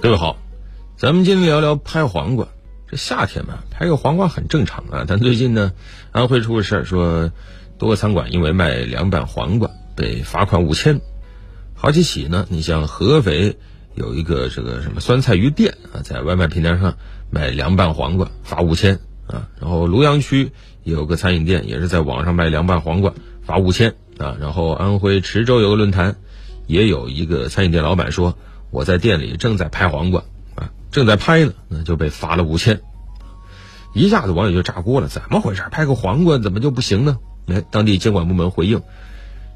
各位好，咱们今天聊聊拍黄瓜。这夏天嘛，拍个黄瓜很正常啊。但最近呢，安徽出个事儿，说多个餐馆因为卖凉拌黄瓜被罚款五千。好几起呢，你像合肥有一个这个什么酸菜鱼店啊，在外卖平台上卖凉拌黄瓜罚五千啊。然后庐阳区有个餐饮店也是在网上卖凉拌黄瓜罚五千啊。然后安徽池州有个论坛，也有一个餐饮店老板说。我在店里正在拍黄瓜，啊，正在拍呢，那就被罚了五千，一下子网友就炸锅了，怎么回事？拍个黄瓜怎么就不行呢？哎，当地监管部门回应，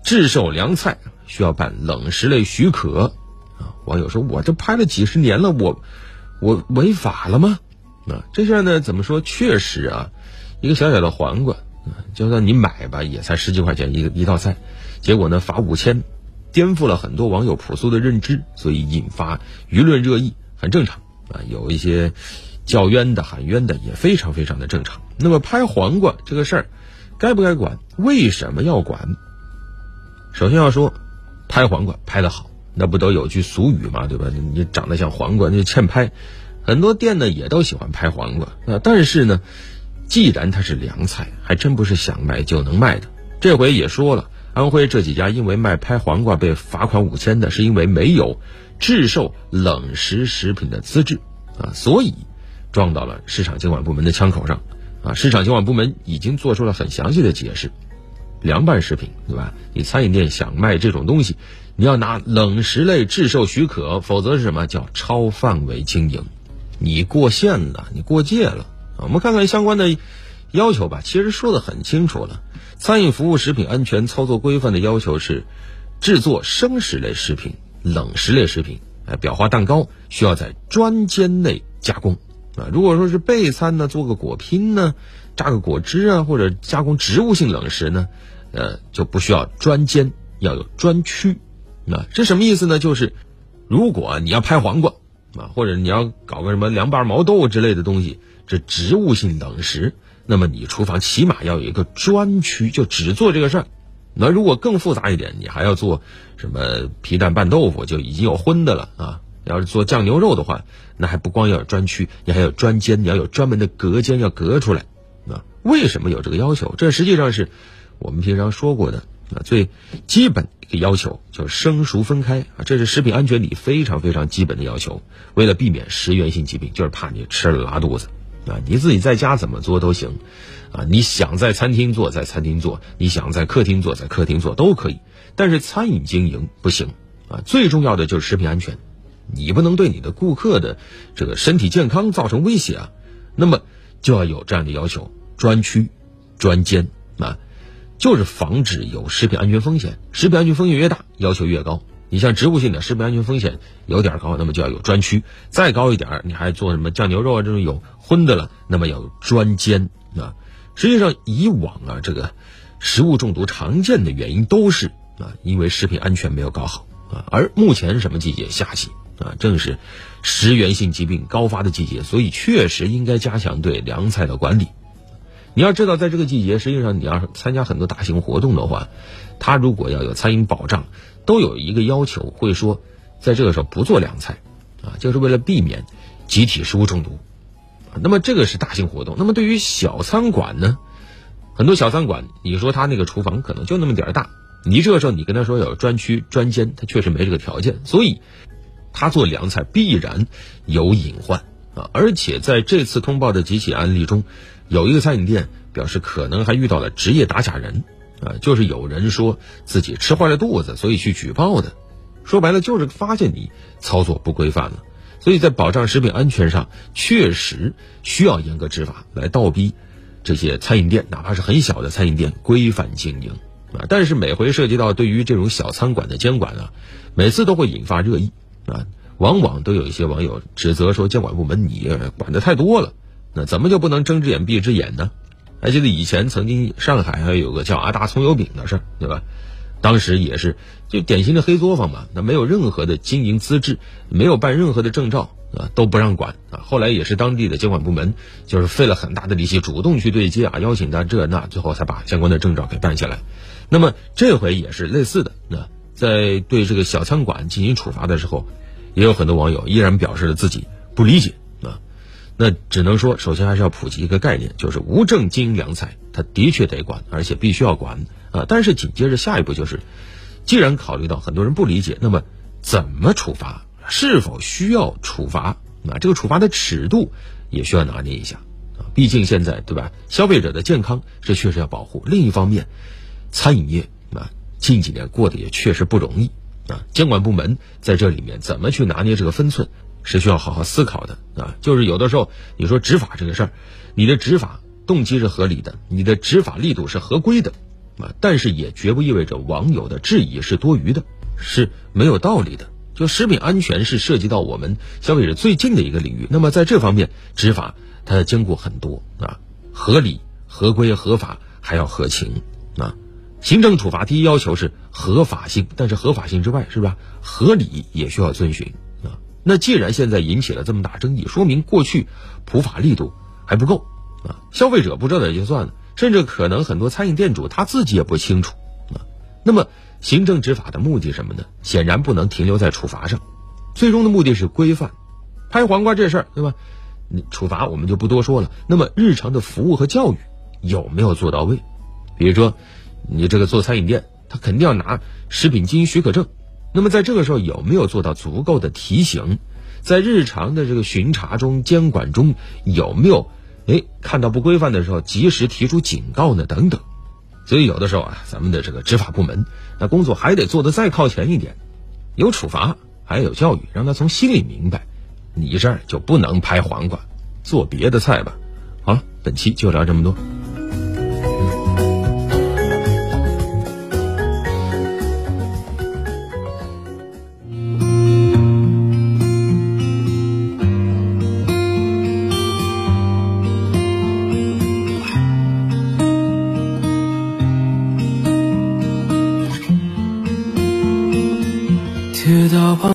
制售凉菜需要办冷食类许可，啊，网友说，我这拍了几十年了，我我违法了吗？啊，这事儿呢，怎么说？确实啊，一个小小的黄瓜，就算你买吧，也才十几块钱一个一道菜，结果呢，罚五千。颠覆了很多网友朴素的认知，所以引发舆论热议，很正常啊。有一些叫冤的、喊冤的，也非常非常的正常。那么拍黄瓜这个事儿，该不该管？为什么要管？首先要说，拍黄瓜拍得好，那不都有句俗语嘛，对吧？你长得像黄瓜，那就欠拍。很多店呢也都喜欢拍黄瓜啊，但是呢，既然它是凉菜，还真不是想卖就能卖的。这回也说了。安徽这几家因为卖拍黄瓜被罚款五千的，是因为没有制售冷食食品的资质啊，所以撞到了市场监管部门的枪口上啊。市场监管部门已经做出了很详细的解释：凉拌食品对吧？你餐饮店想卖这种东西，你要拿冷食类制售许可，否则是什么叫超范围经营？你过线了，你过界了。我们看看相关的要求吧，其实说的很清楚了。餐饮服务食品安全操作规范的要求是，制作生食类食品、冷食类食品，哎，裱花蛋糕需要在专间内加工，啊，如果说是备餐呢，做个果拼呢，榨个果汁啊，或者加工植物性冷食呢，呃，就不需要专间，要有专区，啊，这什么意思呢？就是，如果你要拍黄瓜，啊，或者你要搞个什么凉拌毛豆之类的东西，这植物性冷食。那么你厨房起码要有一个专区，就只做这个事儿。那如果更复杂一点，你还要做什么皮蛋拌豆腐，就已经有荤的了啊。要是做酱牛肉的话，那还不光要有专区，你还有专间，你要有专门的隔间要隔出来啊。为什么有这个要求？这实际上是我们平常说过的啊，最基本一个要求就是生熟分开啊，这是食品安全里非常非常基本的要求。为了避免食源性疾病，就是怕你吃了拉肚子。啊，你自己在家怎么做都行，啊，你想在餐厅做在餐厅做，你想在客厅做在客厅做都可以，但是餐饮经营不行，啊，最重要的就是食品安全，你不能对你的顾客的这个身体健康造成威胁啊，那么就要有这样的要求，专区、专间啊，就是防止有食品安全风险，食品安全风险越大，要求越高。你像植物性的食品安全风险有点高，那么就要有专区；再高一点，你还做什么酱牛肉啊这种有荤的了，那么要有专间啊。实际上，以往啊，这个食物中毒常见的原因都是啊，因为食品安全没有搞好啊。而目前什么季节？夏季啊，正是食源性疾病高发的季节，所以确实应该加强对凉菜的管理。你要知道，在这个季节，实际上你要参加很多大型活动的话，他如果要有餐饮保障。都有一个要求，会说，在这个时候不做凉菜，啊，就是为了避免集体食物中毒。那么这个是大型活动。那么对于小餐馆呢，很多小餐馆，你说他那个厨房可能就那么点儿大，你这个时候你跟他说有专区专间，他确实没这个条件，所以他做凉菜必然有隐患而且在这次通报的几起案例中，有一个餐饮店表示可能还遇到了职业打假人。啊，就是有人说自己吃坏了肚子，所以去举报的。说白了，就是发现你操作不规范了。所以在保障食品安全上，确实需要严格执法，来倒逼这些餐饮店，哪怕是很小的餐饮店，规范经营。啊，但是每回涉及到对于这种小餐馆的监管啊，每次都会引发热议。啊，往往都有一些网友指责说，监管部门你管的太多了，那怎么就不能睁只眼闭只眼呢？还记得以前曾经上海还有个叫阿达葱油饼的事儿，对吧？当时也是就典型的黑作坊嘛，那没有任何的经营资质，没有办任何的证照啊，都不让管啊。后来也是当地的监管部门，就是费了很大的力气，主动去对接啊，邀请他这那，最后才把相关的证照给办下来。那么这回也是类似的，那在对这个小餐馆进行处罚的时候，也有很多网友依然表示了自己不理解啊。那只能说，首先还是要普及一个概念，就是无证经营凉菜，它的确得管，而且必须要管啊。但是紧接着下一步就是，既然考虑到很多人不理解，那么怎么处罚？是否需要处罚？啊，这个处罚的尺度也需要拿捏一下啊。毕竟现在对吧，消费者的健康是确实要保护。另一方面，餐饮业啊，近几年过得也确实不容易啊。监管部门在这里面怎么去拿捏这个分寸，是需要好好思考的啊。就是有的时候你说执法这个事儿，你的执法动机是合理的，你的执法力度是合规的啊，但是也绝不意味着网友的质疑是多余的，是没有道理的。就食品安全是涉及到我们消费者最近的一个领域，那么在这方面执法它要兼顾很多啊，合理、合规、合法，还要合情啊。行政处罚第一要求是合法性，但是合法性之外，是吧？合理也需要遵循啊。那既然现在引起了这么大争议，说明过去普法力度还不够啊。消费者不知道也就算了，甚至可能很多餐饮店主他自己也不清楚啊。那么。行政执法的目的什么呢？显然不能停留在处罚上，最终的目的是规范。拍黄瓜这事儿，对吧？你处罚我们就不多说了。那么日常的服务和教育有没有做到位？比如说，你这个做餐饮店，他肯定要拿食品经营许可证。那么在这个时候有没有做到足够的提醒？在日常的这个巡查中、监管中有没有哎看到不规范的时候及时提出警告呢？等等。所以有的时候啊，咱们的这个执法部门，那工作还得做得再靠前一点，有处罚，还有教育，让他从心里明白，你这儿就不能拍黄瓜，做别的菜吧。好了，本期就聊这么多。